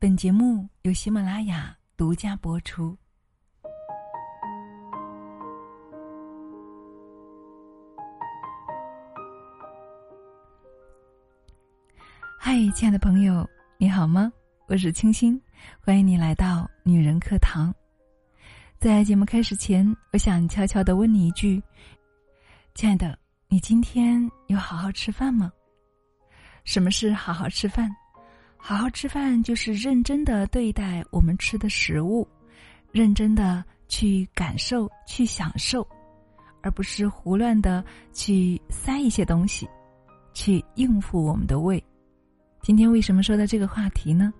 本节目由喜马拉雅独家播出。嗨，亲爱的朋友，你好吗？我是清新，欢迎你来到女人课堂。在节目开始前，我想悄悄的问你一句：亲爱的，你今天有好好吃饭吗？什么是好好吃饭？好好吃饭就是认真的对待我们吃的食物，认真的去感受、去享受，而不是胡乱的去塞一些东西，去应付我们的胃。今天为什么说到这个话题呢？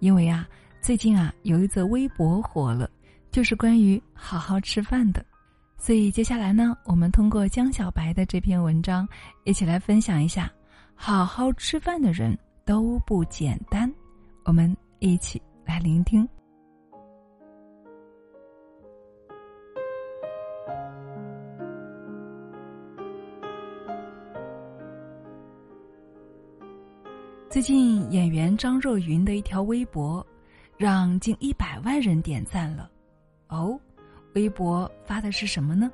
因为啊，最近啊有一则微博火了，就是关于好好吃饭的，所以接下来呢，我们通过江小白的这篇文章，一起来分享一下好好吃饭的人。都不简单，我们一起来聆听。最近演员张若昀的一条微博，让近一百万人点赞了。哦，微博发的是什么呢？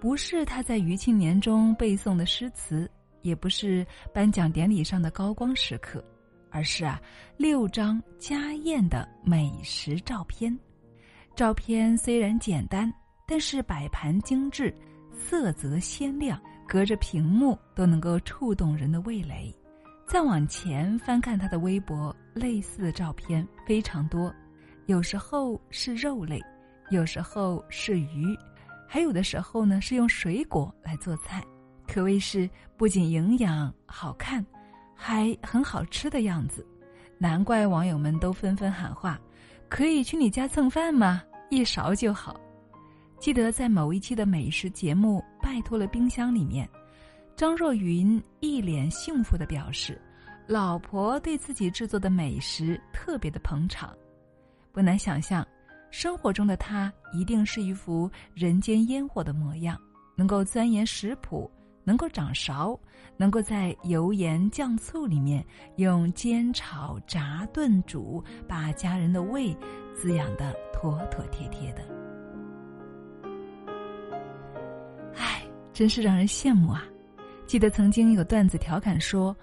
不是他在余庆年中背诵的诗词。也不是颁奖典礼上的高光时刻，而是啊六张家宴的美食照片。照片虽然简单，但是摆盘精致，色泽鲜亮，隔着屏幕都能够触动人的味蕾。再往前翻看他的微博，类似的照片非常多，有时候是肉类，有时候是鱼，还有的时候呢是用水果来做菜。可谓是不仅营养好看，还很好吃的样子，难怪网友们都纷纷喊话：“可以去你家蹭饭吗？一勺就好。”记得在某一期的美食节目《拜托了冰箱》里面，张若昀一脸幸福的表示：“老婆对自己制作的美食特别的捧场。”不难想象，生活中的他一定是一副人间烟火的模样，能够钻研食谱。能够掌勺，能够在油盐酱醋里面用煎炒炸炖煮，把家人的胃滋养的妥妥帖帖的。唉，真是让人羡慕啊！记得曾经有段子调侃说，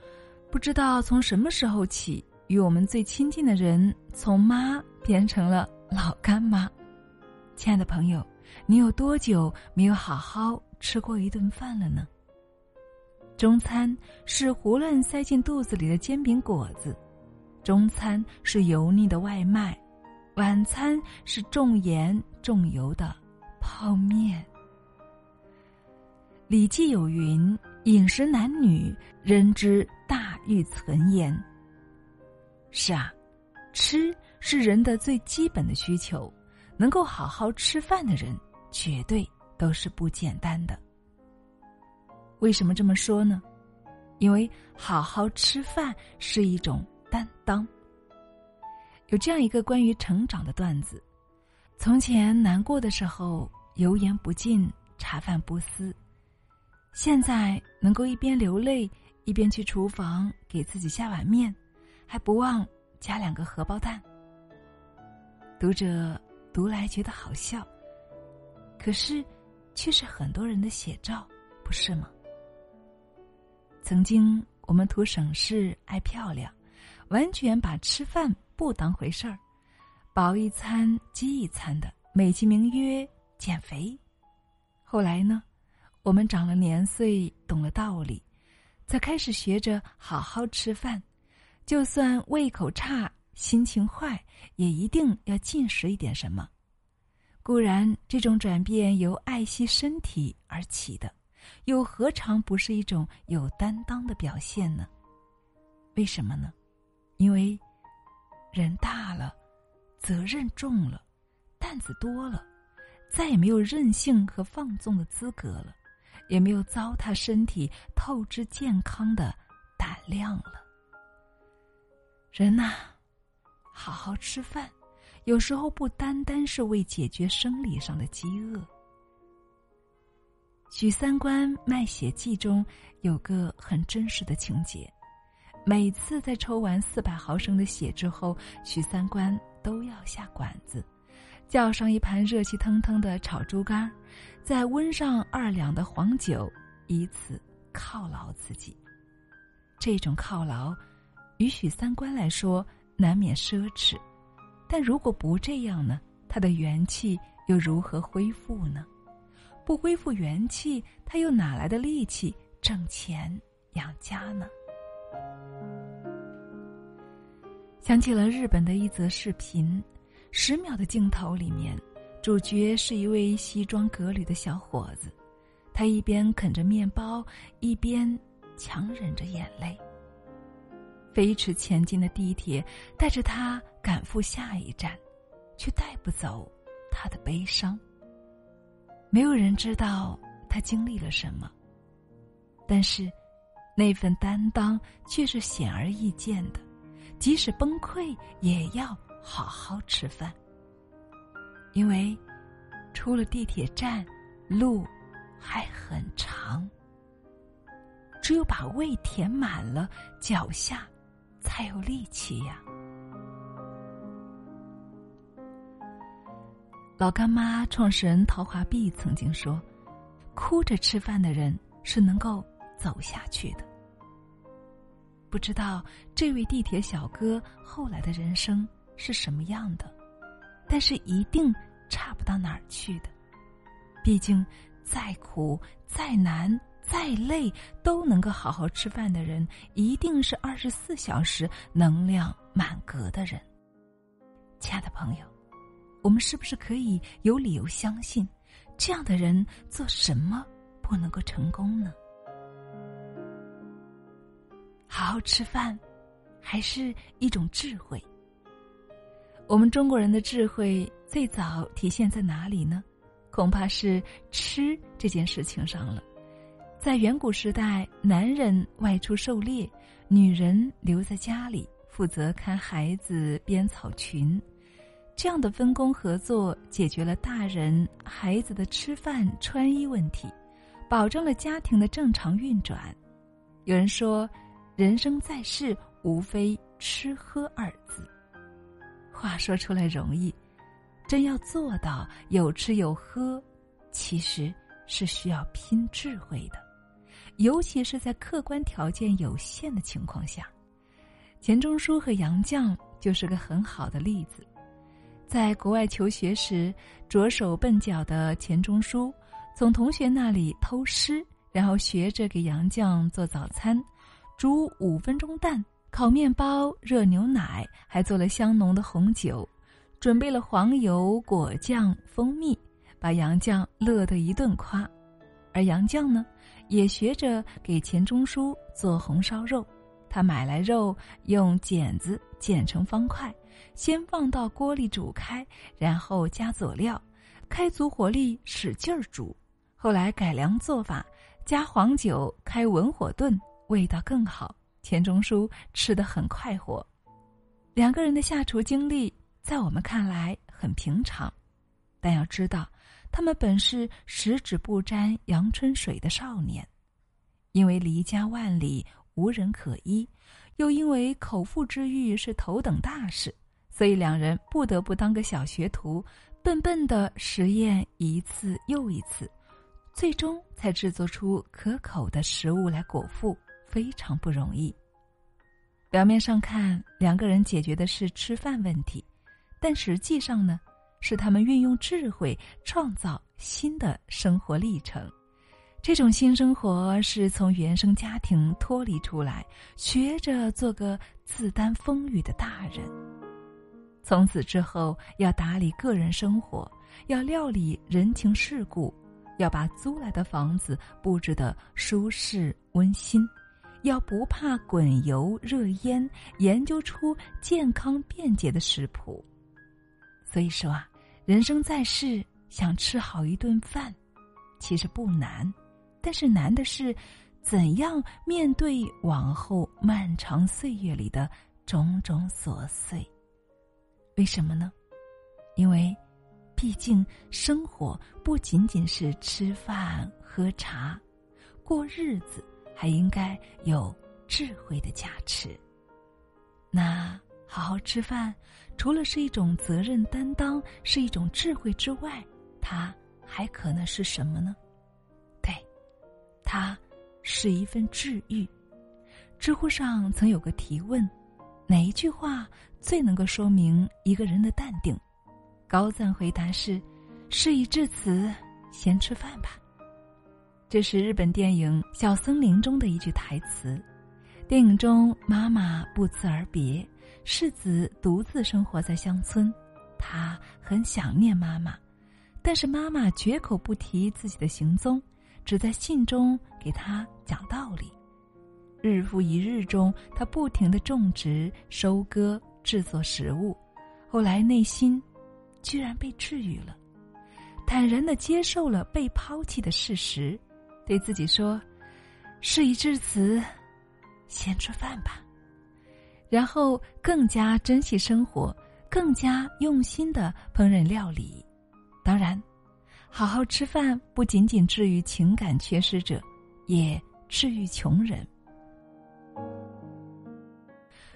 不知道从什么时候起，与我们最亲近的人从妈变成了老干妈。亲爱的朋友，你有多久没有好好吃过一顿饭了呢？中餐是胡乱塞进肚子里的煎饼果子，中餐是油腻的外卖，晚餐是重盐重油的泡面。《礼记》有云：“饮食男女，人之大欲存焉。”是啊，吃是人的最基本的需求，能够好好吃饭的人，绝对都是不简单的。为什么这么说呢？因为好好吃饭是一种担当。有这样一个关于成长的段子：从前难过的时候，油盐不进，茶饭不思；现在能够一边流泪，一边去厨房给自己下碗面，还不忘加两个荷包蛋。读者读来觉得好笑，可是，却是很多人的写照，不是吗？曾经我们图省事爱漂亮，完全把吃饭不当回事儿，饱一餐饥一餐的，美其名曰减肥。后来呢，我们长了年岁，懂了道理，才开始学着好好吃饭，就算胃口差、心情坏，也一定要进食一点什么。固然，这种转变由爱惜身体而起的。又何尝不是一种有担当的表现呢？为什么呢？因为人大了，责任重了，担子多了，再也没有任性和放纵的资格了，也没有糟蹋身体、透支健康的胆量了。人呐，好好吃饭，有时候不单单是为解决生理上的饥饿。《许三观卖血记》中有个很真实的情节：每次在抽完四百毫升的血之后，许三观都要下馆子，叫上一盘热气腾腾的炒猪肝，再温上二两的黄酒，以此犒劳自己。这种犒劳，与许三观来说难免奢侈，但如果不这样呢？他的元气又如何恢复呢？不恢复元气，他又哪来的力气挣钱养家呢？想起了日本的一则视频，十秒的镜头里面，主角是一位西装革履的小伙子，他一边啃着面包，一边强忍着眼泪。飞驰前进的地铁带着他赶赴下一站，却带不走他的悲伤。没有人知道他经历了什么，但是，那份担当却是显而易见的。即使崩溃，也要好好吃饭。因为，出了地铁站，路还很长。只有把胃填满了，脚下才有力气呀。老干妈创始人陶华碧曾经说：“哭着吃饭的人是能够走下去的。”不知道这位地铁小哥后来的人生是什么样的，但是一定差不到哪儿去的。毕竟，再苦、再难、再累，都能够好好吃饭的人，一定是二十四小时能量满格的人。亲爱的朋友。我们是不是可以有理由相信，这样的人做什么不能够成功呢？好好吃饭，还是一种智慧。我们中国人的智慧最早体现在哪里呢？恐怕是吃这件事情上了。在远古时代，男人外出狩猎，女人留在家里负责看孩子、编草裙。这样的分工合作，解决了大人孩子的吃饭穿衣问题，保证了家庭的正常运转。有人说，人生在世，无非吃喝二字。话说出来容易，真要做到有吃有喝，其实是需要拼智慧的，尤其是在客观条件有限的情况下。钱钟书和杨绛就是个很好的例子。在国外求学时，着手笨脚的钱钟书，从同学那里偷师，然后学着给杨绛做早餐，煮五分钟蛋，烤面包，热牛奶，还做了香浓的红酒，准备了黄油、果酱、蜂蜜，把杨绛乐得一顿夸。而杨绛呢，也学着给钱钟书做红烧肉，他买来肉，用剪子剪成方块。先放到锅里煮开，然后加佐料，开足火力使劲儿煮。后来改良做法，加黄酒，开文火炖，味道更好。钱钟书吃得很快活。两个人的下厨经历，在我们看来很平常，但要知道，他们本是十指不沾阳春水的少年，因为离家万里无人可依，又因为口腹之欲是头等大事。所以两人不得不当个小学徒，笨笨的实验一次又一次，最终才制作出可口的食物来果腹，非常不容易。表面上看，两个人解决的是吃饭问题，但实际上呢，是他们运用智慧创造新的生活历程。这种新生活是从原生家庭脱离出来，学着做个自担风雨的大人。从此之后，要打理个人生活，要料理人情世故，要把租来的房子布置的舒适温馨，要不怕滚油热烟，研究出健康便捷的食谱。所以说啊，人生在世，想吃好一顿饭，其实不难，但是难的是，怎样面对往后漫长岁月里的种种琐碎。为什么呢？因为，毕竟生活不仅仅是吃饭喝茶，过日子还应该有智慧的加持。那好好吃饭，除了是一种责任担当，是一种智慧之外，它还可能是什么呢？对，它是一份治愈。知乎上曾有个提问：哪一句话最能够说明一个人的淡定？高赞回答是：事已至此，先吃饭吧。这是日本电影《小森林》中的一句台词。电影中，妈妈不辞而别，世子独自生活在乡村，他很想念妈妈，但是妈妈绝口不提自己的行踪，只在信中给他讲道理。日复一日中，他不停的种植、收割、制作食物，后来内心居然被治愈了，坦然的接受了被抛弃的事实。对自己说：“事已至此，先吃饭吧。”然后更加珍惜生活，更加用心的烹饪料理。当然，好好吃饭不仅仅治愈情感缺失者，也治愈穷人。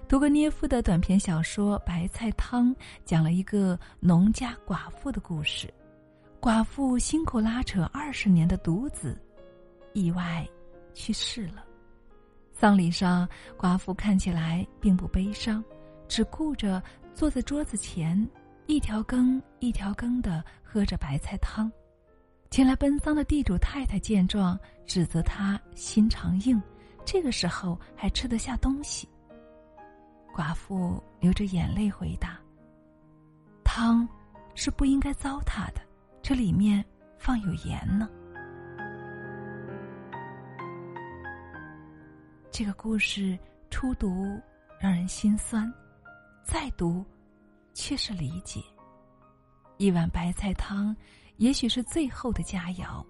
屠格涅夫的短篇小说《白菜汤》讲了一个农家寡妇的故事。寡妇辛苦拉扯二十年的独子。意外去世了，丧礼上，寡妇看起来并不悲伤，只顾着坐在桌子前，一条羹一条羹的喝着白菜汤。前来奔丧的地主太太见状，指责他心肠硬，这个时候还吃得下东西。寡妇流着眼泪回答：“汤是不应该糟蹋的，这里面放有盐呢。”这个故事初读让人心酸，再读却是理解。一碗白菜汤，也许是最后的佳肴，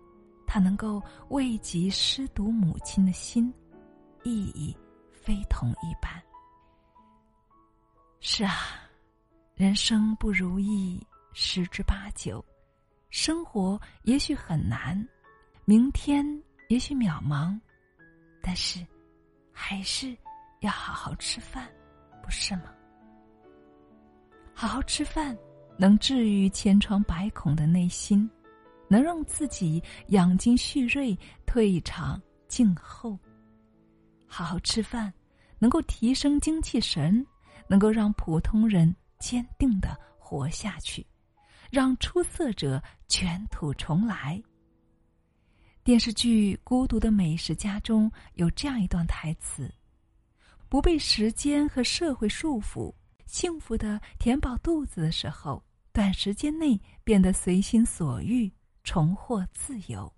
它能够慰藉失独母亲的心，意义非同一般。是啊，人生不如意十之八九，生活也许很难，明天也许渺茫，但是。还是要好好吃饭，不是吗？好好吃饭，能治愈千疮百孔的内心，能让自己养精蓄锐，退场静候。好好吃饭，能够提升精气神，能够让普通人坚定的活下去，让出色者卷土重来。电视剧《孤独的美食家》中有这样一段台词：“不被时间和社会束缚，幸福的填饱肚子的时候，短时间内变得随心所欲，重获自由。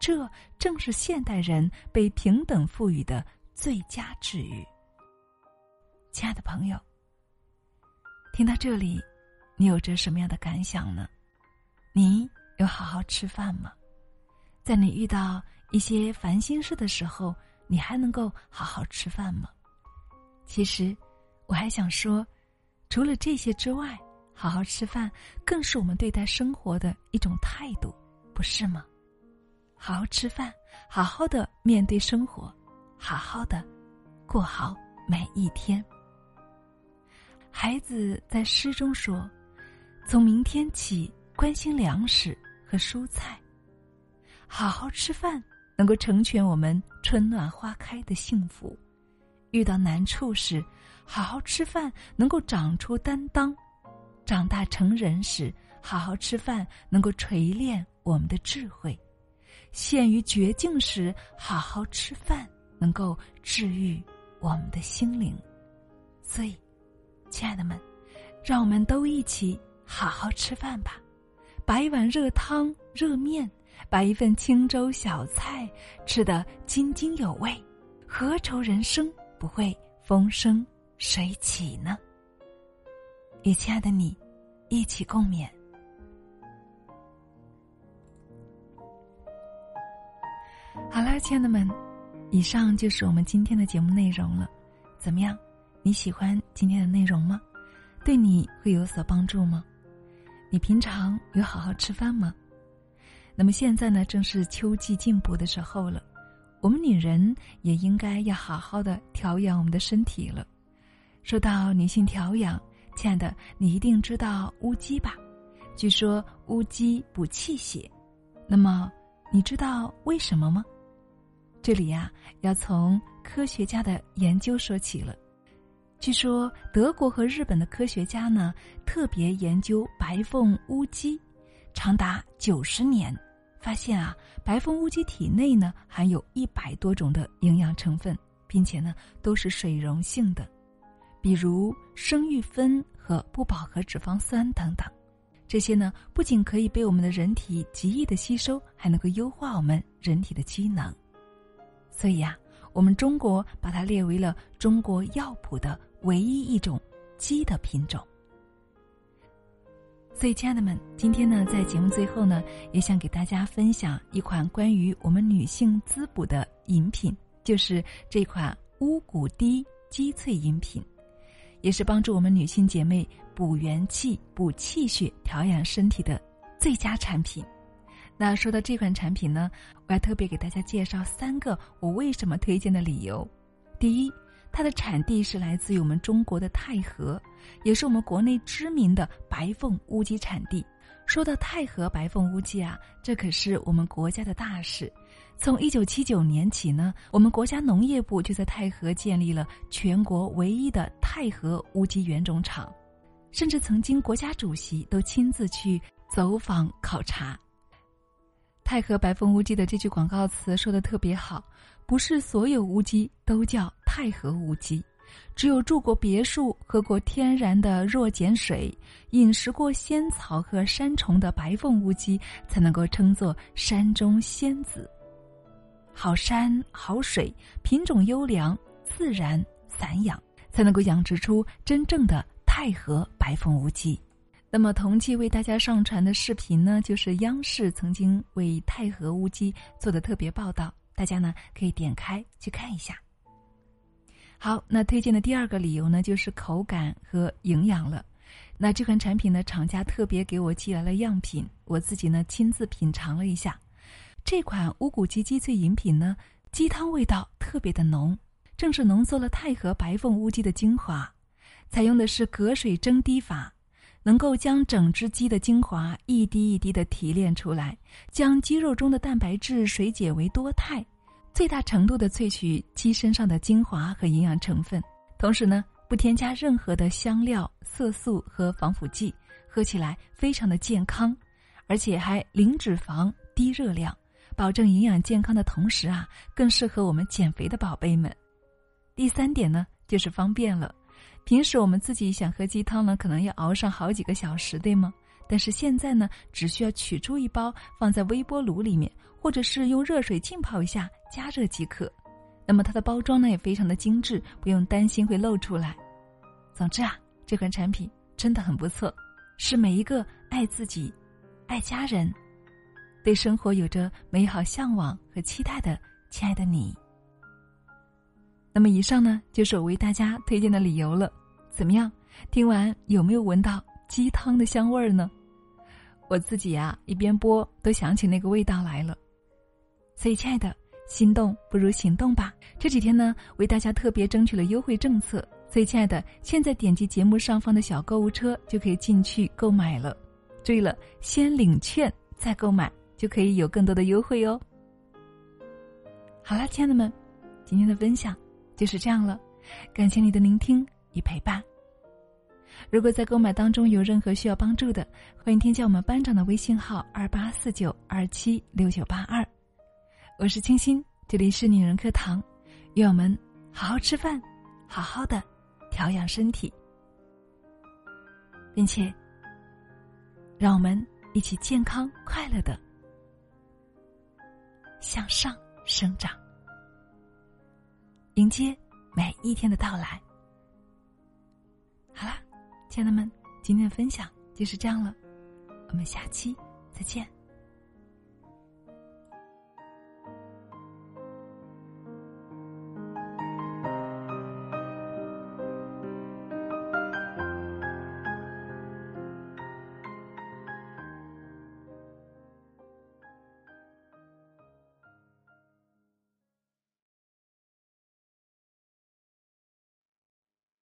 这正是现代人被平等赋予的最佳治愈。”亲爱的朋友，听到这里，你有着什么样的感想呢？你有好好吃饭吗？在你遇到一些烦心事的时候，你还能够好好吃饭吗？其实，我还想说，除了这些之外，好好吃饭更是我们对待生活的一种态度，不是吗？好好吃饭，好好的面对生活，好好的过好每一天。孩子在诗中说：“从明天起，关心粮食和蔬菜。”好好吃饭，能够成全我们春暖花开的幸福；遇到难处时，好好吃饭能够长出担当；长大成人时，好好吃饭能够锤炼我们的智慧；陷于绝境时，好好吃饭能够治愈我们的心灵。所以，亲爱的们，让我们都一起好好吃饭吧，把一碗热汤、热面。把一份清粥小菜吃得津津有味，何愁人生不会风生水起呢？与亲爱的你一起共勉。好了，亲爱的们，以上就是我们今天的节目内容了。怎么样？你喜欢今天的内容吗？对你会有所帮助吗？你平常有好好吃饭吗？那么现在呢，正是秋季进补的时候了。我们女人也应该要好好的调养我们的身体了。说到女性调养，亲爱的，你一定知道乌鸡吧？据说乌鸡补气血，那么你知道为什么吗？这里呀，要从科学家的研究说起了。据说德国和日本的科学家呢，特别研究白凤乌鸡，长达九十年，发现啊，白凤乌鸡体内呢含有一百多种的营养成分，并且呢都是水溶性的，比如生育酚和不饱和脂肪酸等等。这些呢不仅可以被我们的人体极易的吸收，还能够优化我们人体的机能。所以呀，我们中国把它列为了中国药谱的。唯一一种鸡的品种，所以亲爱的们，今天呢，在节目最后呢，也想给大家分享一款关于我们女性滋补的饮品，就是这款乌骨滴鸡萃饮品，也是帮助我们女性姐妹补元气、补气血、调养身体的最佳产品。那说到这款产品呢，我要特别给大家介绍三个我为什么推荐的理由。第一。它的产地是来自于我们中国的太和，也是我们国内知名的白凤乌鸡产地。说到太和白凤乌鸡啊，这可是我们国家的大事。从一九七九年起呢，我们国家农业部就在太和建立了全国唯一的太和乌鸡原种场，甚至曾经国家主席都亲自去走访考察。太和白凤乌鸡的这句广告词说的特别好，不是所有乌鸡都叫。太和乌鸡，只有住过别墅、喝过天然的弱碱水、饮食过仙草和山虫的白凤乌鸡，才能够称作山中仙子。好山好水，品种优良，自然散养，才能够养殖出真正的太和白凤乌鸡。那么，同期为大家上传的视频呢，就是央视曾经为太和乌鸡做的特别报道，大家呢可以点开去看一下。好，那推荐的第二个理由呢，就是口感和营养了。那这款产品呢，厂家特别给我寄来了样品，我自己呢亲自品尝了一下。这款乌骨鸡鸡脆饮品呢，鸡汤味道特别的浓，正是浓缩了太和白凤乌鸡的精华，采用的是隔水蒸滴法，能够将整只鸡的精华一滴一滴的提炼出来，将鸡肉中的蛋白质水解为多肽。最大程度的萃取鸡身上的精华和营养成分，同时呢，不添加任何的香料、色素和防腐剂，喝起来非常的健康，而且还零脂肪、低热量，保证营养健康的同时啊，更适合我们减肥的宝贝们。第三点呢，就是方便了。平时我们自己想喝鸡汤呢，可能要熬上好几个小时，对吗？但是现在呢，只需要取出一包，放在微波炉里面，或者是用热水浸泡一下，加热即可。那么它的包装呢也非常的精致，不用担心会漏出来。总之啊，这款产品真的很不错，是每一个爱自己、爱家人、对生活有着美好向往和期待的亲爱的你。那么以上呢，就是我为大家推荐的理由了。怎么样？听完有没有闻到鸡汤的香味儿呢？我自己呀，一边播都想起那个味道来了。所以，亲爱的，心动不如行动吧。这几天呢，为大家特别争取了优惠政策，所以，亲爱的，现在点击节目上方的小购物车就可以进去购买了。注意了，先领券再购买，就可以有更多的优惠哦。好啦，亲爱的们，今天的分享就是这样了，感谢你的聆听与陪伴。如果在购买当中有任何需要帮助的，欢迎添加我们班长的微信号二八四九二七六九八二。我是清新，这里是女人课堂，愿我们好好吃饭，好好的调养身体，并且让我们一起健康快乐的向上生长，迎接每一天的到来。好啦。亲爱的们，今天的分享就是这样了，我们下期再见。